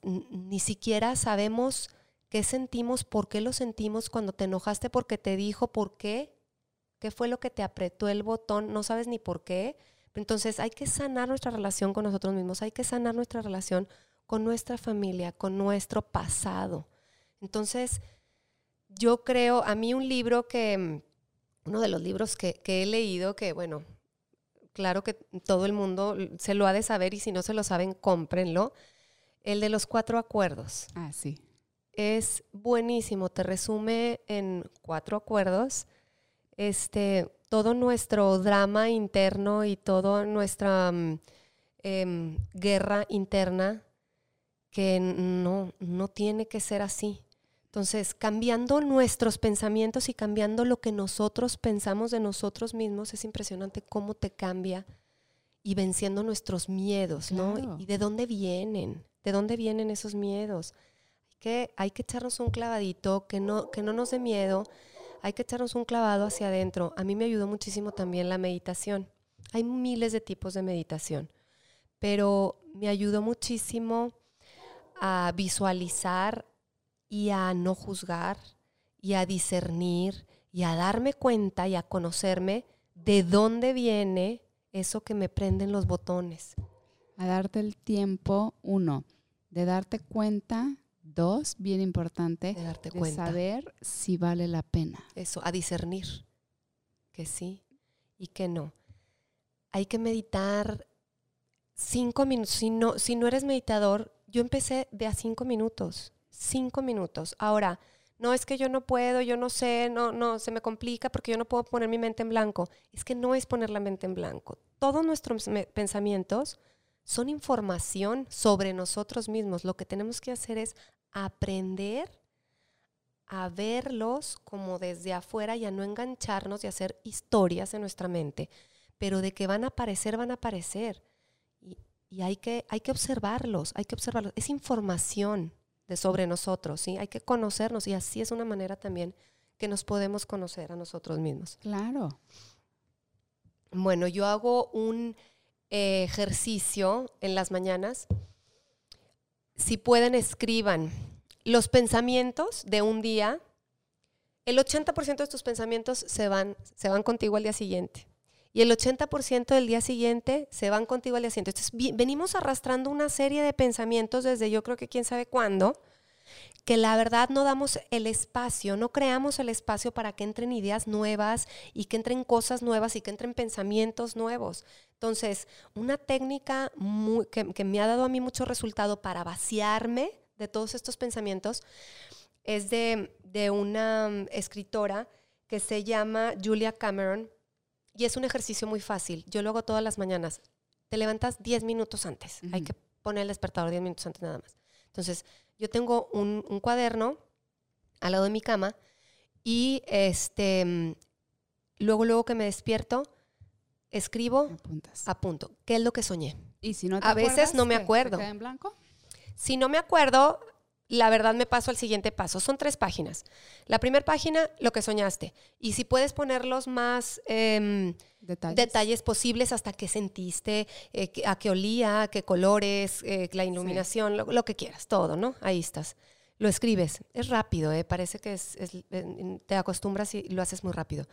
Speaker 2: Ni siquiera sabemos qué sentimos, por qué lo sentimos cuando te enojaste porque te dijo por qué, qué fue lo que te apretó el botón, no sabes ni por qué. Entonces hay que sanar nuestra relación con nosotros mismos, hay que sanar nuestra relación con nuestra familia, con nuestro pasado. Entonces, yo creo, a mí un libro que, uno de los libros que, he leído, que bueno, claro que todo el mundo se lo ha de saber y si no se lo saben, cómprenlo, el de los cuatro acuerdos.
Speaker 1: Ah, sí.
Speaker 2: Es buenísimo, te resume en cuatro acuerdos. Este, todo nuestro drama interno y toda nuestra mm, em, guerra interna que no, no tiene que ser así. Entonces, cambiando nuestros pensamientos y cambiando lo que nosotros pensamos de nosotros mismos, es impresionante cómo te cambia y venciendo nuestros miedos, ¿no? ¿Y de dónde vienen? ¿De dónde vienen esos miedos? Hay que, hay que echarnos un clavadito, que no, que no nos dé miedo, hay que echarnos un clavado hacia adentro. A mí me ayudó muchísimo también la meditación. Hay miles de tipos de meditación, pero me ayudó muchísimo a visualizar y a no juzgar y a discernir y a darme cuenta y a conocerme de dónde viene eso que me prenden los botones.
Speaker 1: A darte el tiempo, uno, de darte cuenta Dos, bien importante,
Speaker 2: de, darte
Speaker 1: saber si vale la pena.
Speaker 2: Eso, a discernir que sí y que no. Hay que meditar cinco minutos. Si no, si no eres meditador, yo empecé de a cinco minutos. Cinco minutos. Ahora, no es que yo no puedo, yo no sé, no, no, se me complica porque yo no puedo poner mi mente en blanco. Es que no es poner la mente en blanco. Todos nuestros pensamientos son información sobre nosotros mismos. Lo que tenemos que hacer es aprender a verlos como desde afuera y a no engancharnos y hacer historias en nuestra mente, pero de que van a aparecer, van a aparecer. Y, hay, que, hay que observarlos, hay que observarlos. Es información de sobre nosotros, ¿sí? Hay que conocernos y así es una manera también que nos podemos conocer a nosotros mismos.
Speaker 1: Claro.
Speaker 2: Bueno, yo hago un ejercicio en las mañanas si pueden, escriban los pensamientos de un día. El 80% de tus pensamientos se van, se van contigo al día siguiente. Y el 80% del día siguiente se van contigo al día siguiente. Entonces, venimos arrastrando una serie de pensamientos desde yo creo que quién sabe cuándo, que la verdad no damos el espacio, no creamos el espacio para que entren ideas nuevas y que entren cosas nuevas y que entren pensamientos nuevos. Entonces, una técnica que, me ha dado a mí mucho resultado para vaciarme de todos estos pensamientos es de, de una mm, escritora que se llama Julia Cameron y es un ejercicio muy fácil. Yo lo hago todas las mañanas. Te levantas 10 minutos antes. Hay que poner el despertador 10 minutos antes nada más. Entonces, yo tengo un, un cuaderno al lado de mi cama y este, mm, luego, luego que me despierto, escribo,
Speaker 1: Apuntas.
Speaker 2: apunto. ¿Qué es lo que soñé?
Speaker 1: Y si no te
Speaker 2: a veces no me acuerdo.
Speaker 1: ¿Se queda en blanco?
Speaker 2: Si no me acuerdo, la verdad me paso al siguiente paso. Son tres páginas. La primera página, lo que soñaste. Y si puedes poner los más em,
Speaker 1: Detalles.
Speaker 2: detalles posibles hasta qué sentiste, eh, a qué olía, qué colores, eh, la iluminación, lo, lo que quieras, todo, ¿no? Ahí estás. Lo escribes. Es rápido, ¿eh? parece que es, es- te acostumbras y lo haces muy rápido.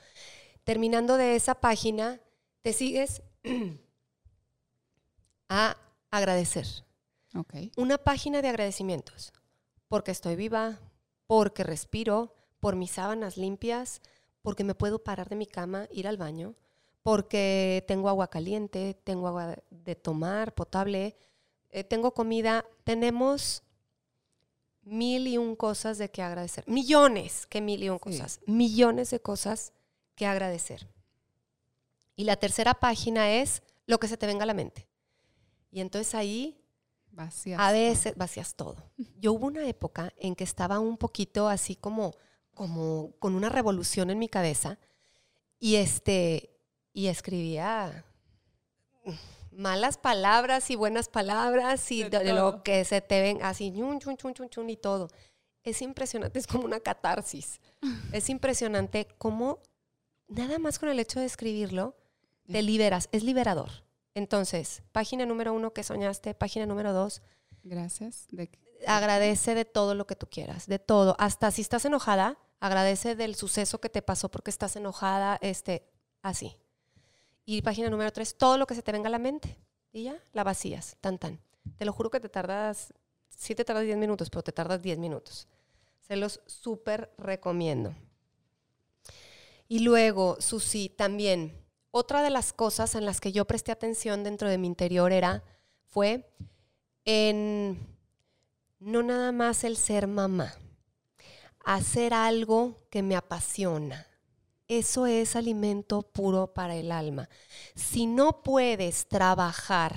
Speaker 2: Terminando de esa página, te sigues [clears throat] a agradecer una página de agradecimientos. Porque estoy viva, porque respiro, por mis sábanas limpias, porque me puedo parar de mi cama, ir al baño, porque tengo agua caliente, tengo agua de tomar, potable, eh, tengo comida. Tenemos mil y un cosas de que agradecer. Millones, que mil y un
Speaker 1: Sí.
Speaker 2: cosas. Millones de cosas que agradecer. Y la tercera página es lo que se te venga a la mente. Y entonces ahí
Speaker 1: Vacías.
Speaker 2: a veces vacías todo. [laughs] Yo hubo una época en que estaba un poquito así como, como con una revolución en mi cabeza y este y escribía malas palabras y buenas palabras y
Speaker 1: De
Speaker 2: lo que se te ven así chun, chun, chun, chun, chun, y todo. Es impresionante, [laughs] es como una catarsis. [laughs] Es impresionante cómo nada más con el hecho de escribirlo te liberas, es liberador. Entonces, página número uno que soñaste, página número dos,
Speaker 1: Gracias. De,
Speaker 2: agradece de todo lo que tú quieras, de todo. Hasta si estás enojada, agradece del suceso que te pasó porque estás enojada, este, así. Y página número tres, todo lo que se te venga a la mente. Y ya, la vacías, tan tan. Te lo juro que te tardas, sí te tardas 10 minutos, pero te tardas 10 minutos. Se los súper recomiendo. Y luego, Susi, también, otra de las cosas en las que yo presté atención dentro de mi interior era, fue en no nada más el ser mamá, hacer algo que me apasiona. Eso es alimento puro para el alma. Si no puedes trabajar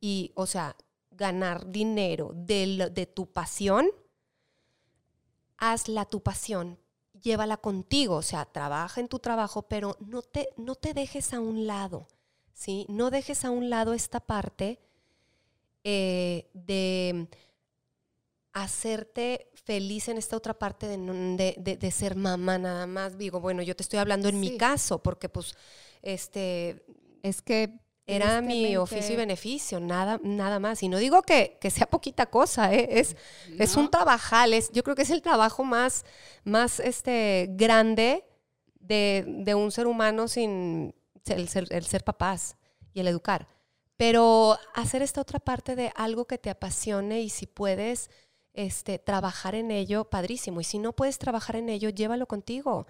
Speaker 2: y, o sea, ganar dinero de, de tu pasión, hazla tu pasión, llévala contigo, o sea, trabaja en tu trabajo, pero no te, no te dejes a un lado, ¿sí? No dejes a un lado esta parte eh, de hacerte feliz en esta otra parte de, de- de- de ser mamá nada más. Digo, bueno, yo te estoy hablando en mi caso, porque pues, este,
Speaker 1: es que
Speaker 2: era mi oficio y beneficio, nada, nada más. Y no digo que, que sea poquita cosa, ¿eh? es, es un trabajal, es, yo creo que es el trabajo más, más este, grande de, de un ser humano sin el ser, el ser papás y el educar. Pero hacer esta otra parte de algo que te apasione y si puedes este, trabajar en ello, padrísimo. Y si no puedes trabajar en ello, llévalo contigo.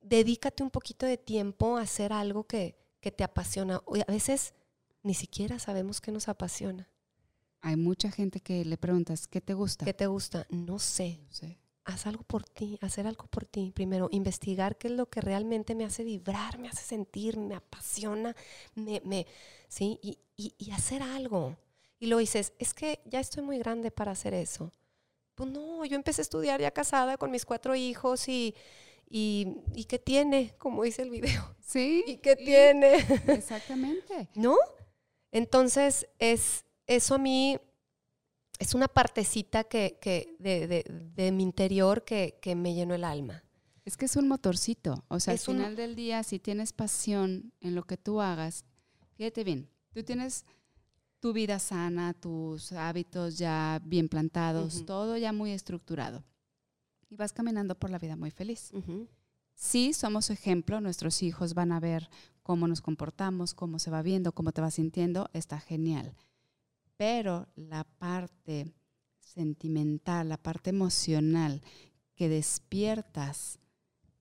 Speaker 2: Dedícate un poquito de tiempo a hacer algo que, que te apasiona. A veces ni siquiera sabemos qué nos apasiona.
Speaker 1: Hay mucha gente que le preguntas, ¿qué te gusta?
Speaker 2: ¿Qué te gusta? No sé.
Speaker 1: No sé.
Speaker 2: Haz algo por ti, hacer algo por ti. Primero, investigar qué es lo que realmente me hace vibrar, me hace sentir, me apasiona, me, me, ¿sí? Y, y- y hacer algo. Y lo dices, es que ya estoy muy grande para hacer eso. Pues no, yo empecé a estudiar ya casada con mis cuatro hijos y, y, ¿y qué tiene? Como dice el video. [laughs]
Speaker 1: Sí.
Speaker 2: ¿Y qué tiene?
Speaker 1: Exactamente. [laughs]
Speaker 2: ¿No? Entonces, es, eso a mí es una partecita que, que de, de- de mi interior que, que me llenó el alma.
Speaker 1: Es que es un motorcito. O sea,
Speaker 2: Es
Speaker 1: al
Speaker 2: un-
Speaker 1: final del día, si tienes pasión en lo que tú hagas, fíjate bien, tú tienes tu vida sana, tus hábitos ya bien plantados, todo ya muy estructurado. Y vas caminando por la vida muy feliz.
Speaker 2: Ujú.
Speaker 1: Sí, somos ejemplo, nuestros hijos van a ver cómo nos comportamos, cómo se va viendo, cómo te vas sintiendo, está genial. Pero la parte sentimental, la parte emocional que despiertas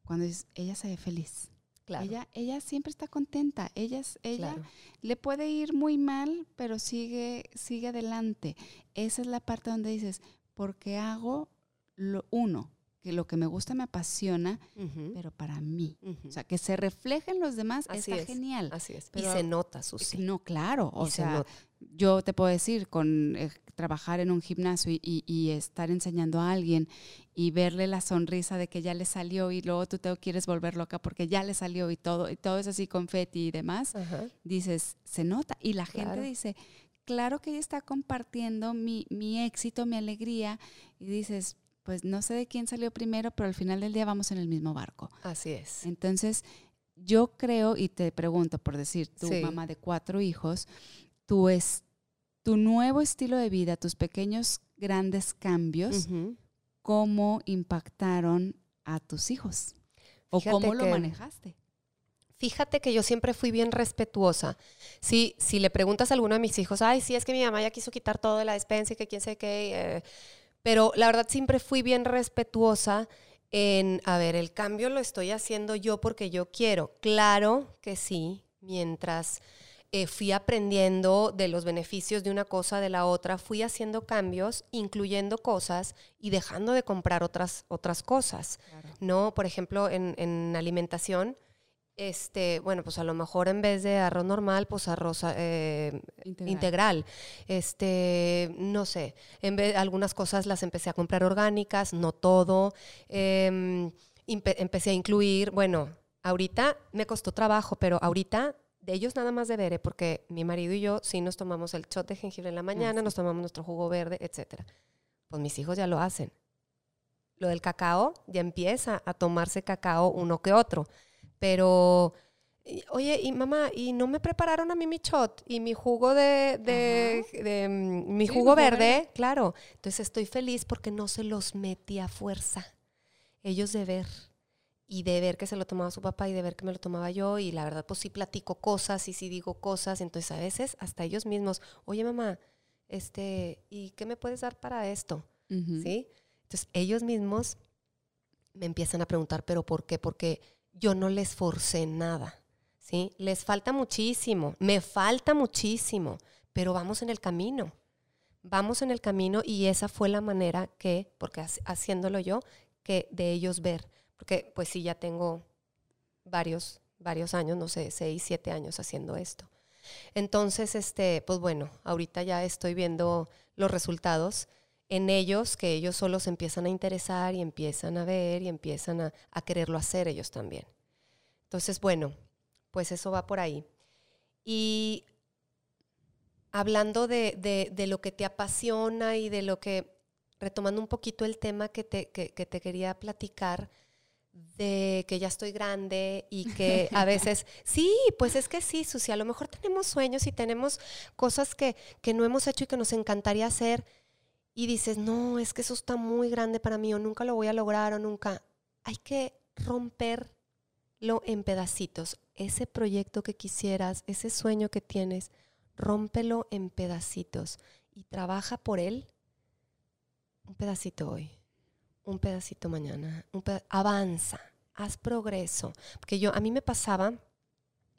Speaker 1: cuando dices, ella se ve feliz.
Speaker 2: Claro.
Speaker 1: Ella, ella siempre está contenta. Ella, ella
Speaker 2: claro.
Speaker 1: le puede ir muy mal, pero sigue, sigue adelante. Esa es la parte donde dices, porque hago lo, uno, que lo que me gusta me apasiona, pero para mí. O sea, que se refleje en los demás está genial.
Speaker 2: Así es. y se nota, Susi.
Speaker 1: No, claro. O sea, yo te puedo decir, con eh, trabajar en un gimnasio y, estar enseñando a alguien y verle la sonrisa de que ya le salió y luego tú te quieres volver loca porque ya le salió y todo, y todo es así confeti y demás, dices, se nota. Y la gente dice, claro que ella está compartiendo mi, mi éxito, mi alegría, y dices, pues no sé de quién salió primero, pero al final del día vamos en el mismo barco.
Speaker 2: Así es.
Speaker 1: Entonces, yo creo, y te pregunto por decir, tu mamá de cuatro hijos, tu, es, tu nuevo estilo de vida, tus pequeños grandes cambios, ¿cómo impactaron a tus hijos? ¿O cómo lo manejaste?
Speaker 2: Fíjate que yo siempre fui bien respetuosa. Si, si le preguntas a alguno de mis hijos, ay, sí, es que mi mamá ya quiso quitar todo de la despensa y que quién sé qué, eh, pero la verdad siempre fui bien respetuosa en, a ver, el cambio lo estoy haciendo yo porque yo quiero. Claro que sí, mientras eh, fui aprendiendo de los beneficios de una cosa, de la otra, fui haciendo cambios, incluyendo cosas y dejando de comprar otras, otras cosas. ¿no? Por ejemplo, en, en alimentación, este, bueno, pues a lo mejor en vez de arroz normal, pues arroz eh, integral. Este, no sé, en vez, algunas cosas las empecé a comprar orgánicas, no todo. Em, empecé a incluir, bueno, ahorita me costó trabajo, pero ahorita de ellos nada más de ver, porque mi marido y yo sí nos tomamos el shot de jengibre en la mañana, nos tomamos nuestro jugo verde, etcétera. Pues mis hijos ya lo hacen. Lo del cacao ya empieza a tomarse cacao uno que otro pero, oye, y mamá, ¿y no me prepararon a mí mi shot y mi jugo de, de, mm, mi jugo verde? Claro. Entonces estoy feliz porque no se los metí a fuerza. Ellos de ver y de ver que se lo tomaba su papá y de ver que me lo tomaba yo y la verdad pues sí platico cosas y sí digo cosas, entonces a veces hasta ellos mismos, oye mamá, este, ¿y qué me puedes dar para esto? ¿Sí? Entonces ellos mismos me empiezan a preguntar, pero ¿por qué? Porque yo no les forcé nada, ¿sí? Les falta muchísimo, me falta muchísimo, pero vamos en el camino. Vamos en el camino y esa fue la manera que, porque haciéndolo yo, que de ellos ver, porque pues sí, ya tengo varios, varios años, no sé, seis, siete años haciendo esto. Entonces, este, pues bueno, ahorita ya estoy viendo los resultados en ellos que ellos solo se empiezan a interesar y empiezan a ver y empiezan a, a, quererlo hacer ellos también. Entonces, bueno, pues eso va por ahí. Y hablando de, de, de lo que te apasiona y de lo que, retomando un poquito el tema que te, que, que te quería platicar, de que ya estoy grande y que a veces, [laughs] sí, pues es que sí, Susi, a lo mejor tenemos sueños y tenemos cosas que, que no hemos hecho y que nos encantaría hacer, y dices, no, es que eso está muy grande para mí o nunca lo voy a lograr o nunca. Hay que romperlo en pedacitos. Ese proyecto que quisieras, ese sueño que tienes, rómpelo en pedacitos y trabaja por él un pedacito hoy, un pedacito mañana, un avanza, haz progreso. Porque yo, a mí me pasaba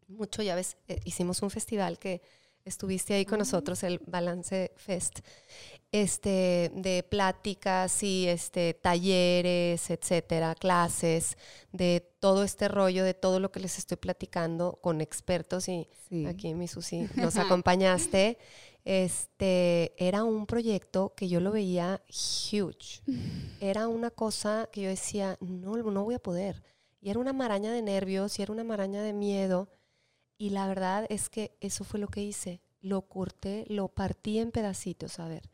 Speaker 2: mucho, ya ves, eh, hicimos un festival que estuviste ahí con nosotros, el Balance Fest, este, de pláticas y este, talleres, etcétera, clases, de todo este rollo, de todo lo que les estoy platicando con expertos y aquí mi Susi [laughs] nos acompañaste. Este, era un proyecto que yo lo veía huge. Era una cosa que yo decía, no, no voy a poder. Y era una maraña de nervios y era una maraña de miedo. Y la verdad es que eso fue lo que hice. Lo corté, lo partí en pedacitos. A ver,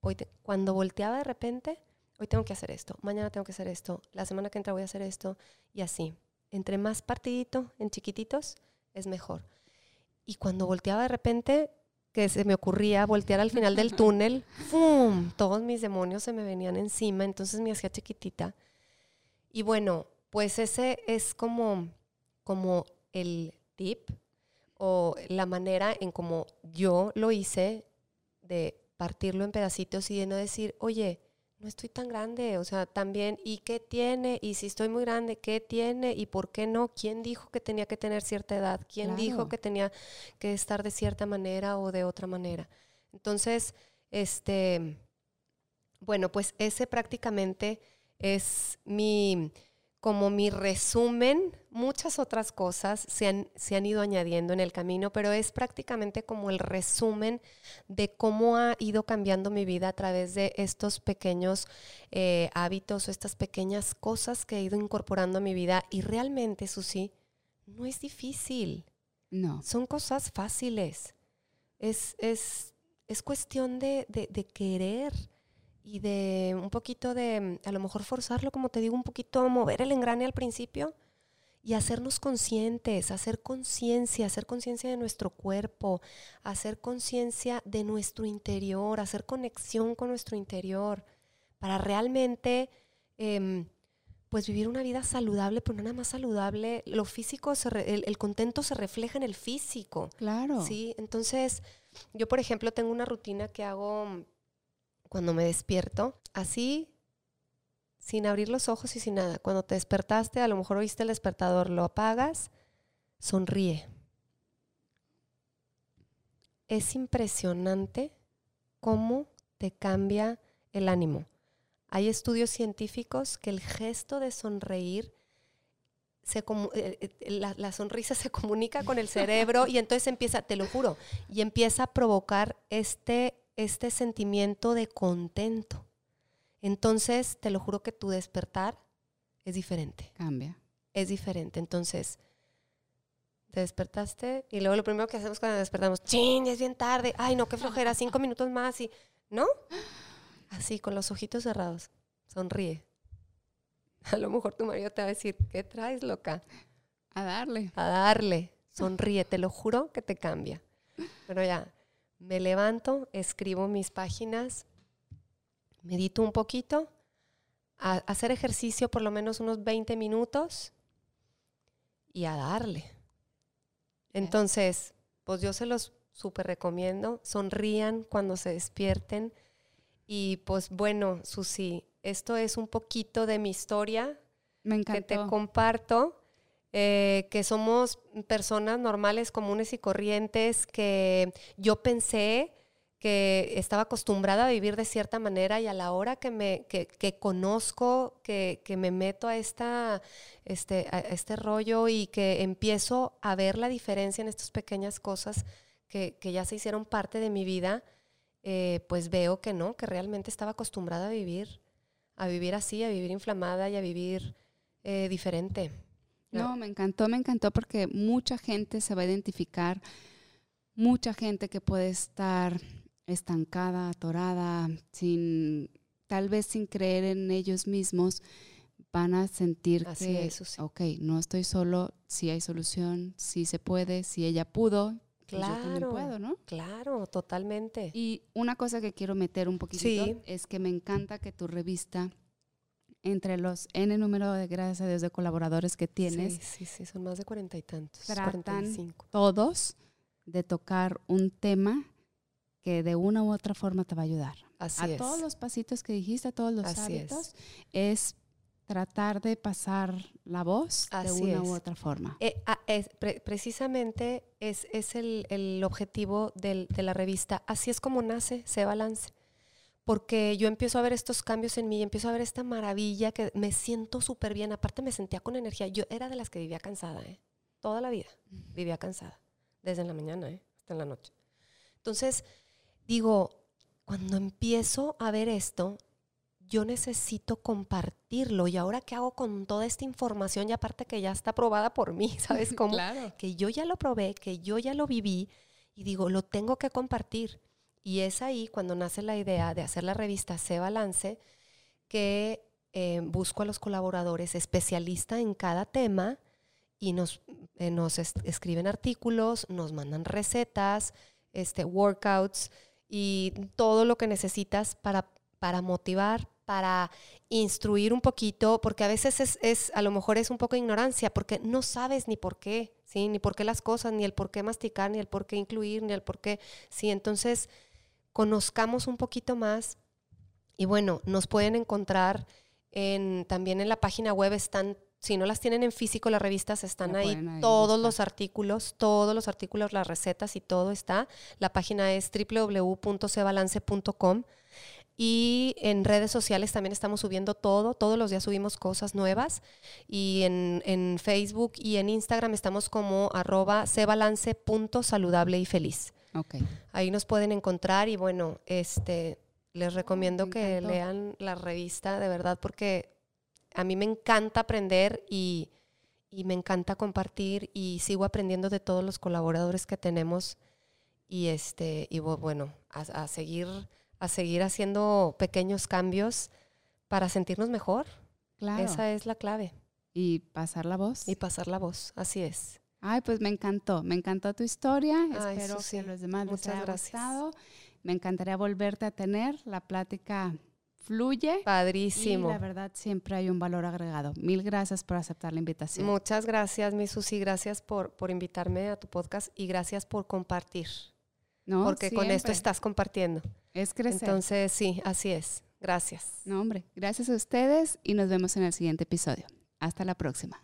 Speaker 2: hoy cuando volteaba de repente, hoy tengo que hacer esto, mañana tengo que hacer esto, la semana que entra voy a hacer esto, y así. Entre más partidito, en chiquititos, es mejor. Y cuando volteaba de repente, que se me ocurría voltear al final del [laughs] túnel, ¡fum! Todos mis demonios se me venían encima, entonces me hacía chiquitita. Y bueno, pues ese es como, como el tip o la manera en como yo lo hice de partirlo en pedacitos y de no decir, oye, no estoy tan grande, o sea, también, ¿y qué tiene? Y si estoy muy grande, ¿qué tiene? ¿Y por qué no? ¿Quién dijo que tenía que tener cierta edad? ¿Quién dijo que tenía que estar de cierta manera o de otra manera? Entonces, este, Bueno, pues ese prácticamente es mi, como mi resumen, muchas otras cosas se han, se han, ido añadiendo en el camino, pero es prácticamente como el resumen de cómo ha ido cambiando mi vida a través de estos pequeños eh, hábitos o estas pequeñas cosas que he ido incorporando a mi vida. Y realmente, Susi, no es difícil.
Speaker 1: No.
Speaker 2: Son cosas fáciles. Es, es, es cuestión de, de, de querer y de un poquito de, a lo mejor forzarlo, como te digo, un poquito mover el engrane al principio y hacernos conscientes, hacer conciencia, hacer conciencia de nuestro cuerpo, hacer conciencia de nuestro interior, hacer conexión con nuestro interior, para realmente em, pues vivir una vida saludable, pero no nada más saludable, lo físico, el, el, contento se refleja en el físico.
Speaker 1: Claro.
Speaker 2: Sí, entonces yo por ejemplo tengo una rutina que hago cuando me despierto, así, sin abrir los ojos y sin nada. Cuando te despertaste, a lo mejor oíste el despertador, lo apagas, sonríe. Es impresionante cómo te cambia el ánimo. Hay estudios científicos que el gesto de sonreír, se, eh, eh, la, la, sonrisa se comunica con el [laughs] cerebro y entonces empieza, te lo juro, y empieza a provocar este este sentimiento de contento. Entonces, te lo juro que tu despertar es diferente.
Speaker 1: Cambia.
Speaker 2: Es diferente. Entonces, te despertaste y luego lo primero que hacemos cuando despertamos, ¡chin! Es bien tarde. ¡Ay, no, qué flojera! Cinco minutos más y... ¿No? Así, con los ojitos cerrados. Sonríe. A lo mejor tu marido te va a decir, ¿qué traes, loca?
Speaker 1: A darle.
Speaker 2: A darle. Sonríe, te lo juro que te cambia. Pero ya, me levanto, escribo mis páginas, medito un poquito, a hacer ejercicio por lo menos unos 20 minutos y a darle. Entonces, pues yo se los súper recomiendo, sonrían cuando se despierten y pues bueno, Susi, esto es un poquito de mi historia
Speaker 1: Me
Speaker 2: que te comparto. Eh, que somos personas normales, comunes y corrientes, que yo pensé que estaba acostumbrada a vivir de cierta manera y a la hora que me que, que conozco, que, que, me meto a, esta, este, a este rollo y que empiezo a ver la diferencia en estas pequeñas cosas que, que ya se hicieron parte de mi vida, eh, pues veo que no, que realmente estaba acostumbrada a vivir, a vivir así, a vivir inflamada y a vivir eh, diferente.
Speaker 1: No, me encantó, me encantó porque mucha gente se va a identificar, mucha gente que puede estar estancada, atorada, sin, tal vez sin creer en ellos mismos, van a sentir
Speaker 2: Así
Speaker 1: que,
Speaker 2: es, sí.
Speaker 1: ok, no estoy solo, sí hay solución, sí se puede, si ella pudo,
Speaker 2: claro,
Speaker 1: pues yo también puedo, ¿no?
Speaker 2: Claro, totalmente.
Speaker 1: Y una cosa que quiero meter un poquito
Speaker 2: Sí.
Speaker 1: es que me encanta que tu revista, entre los N número de, gracias a Dios, de colaboradores que tienes,
Speaker 2: Sí, sí, sí, son más de cuarenta y tantos.
Speaker 1: Tratan
Speaker 2: 45.
Speaker 1: todos de tocar un tema que de una u otra forma te va a ayudar.
Speaker 2: Así
Speaker 1: a
Speaker 2: es.
Speaker 1: todos los pasitos que dijiste, a todos los
Speaker 2: Así es.
Speaker 1: hábitos, es. tratar de pasar la voz de una
Speaker 2: es.
Speaker 1: u otra forma.
Speaker 2: Eh, ah, es- pre- precisamente es, es el, el objetivo del- de la revista. Así es como nace Se Balance. Porque yo empiezo a ver estos cambios en mí, empiezo a ver esta maravilla que me siento súper bien. Aparte me sentía con energía. Yo era de las que vivía cansada, ¿eh? Toda la vida vivía cansada. Desde la mañana, ¿eh? Hasta en la noche. Entonces, digo, cuando empiezo a ver esto, yo necesito compartirlo. ¿Y ahora qué hago con toda esta información? Y aparte que ya está aprobada por mí, [laughs] ¿sabes [laughs] cómo?
Speaker 1: Claro.
Speaker 2: que yo ya lo probé, que yo ya lo viví y digo, lo tengo que compartir. Y es ahí cuando nace la idea de hacer la revista Se Balance, que eh, busco a los colaboradores especialistas en cada tema y nos, eh, nos es- escriben artículos, nos mandan recetas, este, workouts y todo lo que necesitas para, para motivar, para instruir un poquito, porque a veces es, es, a lo mejor es un poco ignorancia, porque no sabes ni por qué, ¿sí? Ni por qué las cosas, ni el por qué masticar, ni el por qué incluir, ni el por qué, ¿sí? Entonces, conozcamos un poquito más y bueno, nos pueden encontrar en, también en la página web, están, si no las tienen en físico, las revistas están
Speaker 1: La
Speaker 2: ahí, todos los artículos, todos los artículos, las recetas y todo está. La página es www.cebalance.com. Y en redes sociales también estamos subiendo todo, todos los días subimos cosas nuevas. Y en, Facebook y en Instagram estamos como arroba cebalance.saludable y feliz.
Speaker 1: Okay.
Speaker 2: Ahí nos pueden encontrar y bueno, este, les recomiendo que lean la revista de verdad porque a mí me encanta aprender y, y me encanta compartir y sigo aprendiendo de todos los colaboradores que tenemos y este y bueno a, seguir a seguir haciendo pequeños cambios para sentirnos mejor. Claro. esa es la clave.
Speaker 1: Y pasar la voz.
Speaker 2: Y pasar la voz así es
Speaker 1: ay pues me encantó me encantó tu historia espero que los demás
Speaker 2: Muchas
Speaker 1: les haya
Speaker 2: gracias.
Speaker 1: me encantaría volverte a tener la plática fluye.
Speaker 2: Padrísimo.
Speaker 1: Y la verdad siempre hay un valor agregado. Mil gracias por aceptar la invitación.
Speaker 2: Muchas gracias, mi Susi. Gracias por, por invitarme a tu podcast y gracias por compartir. No, porque con esto estás compartiendo.
Speaker 1: Es crecer.
Speaker 2: Entonces, sí, así es. Gracias.
Speaker 1: No, hombre, gracias a ustedes y nos vemos en el siguiente episodio. Hasta la próxima.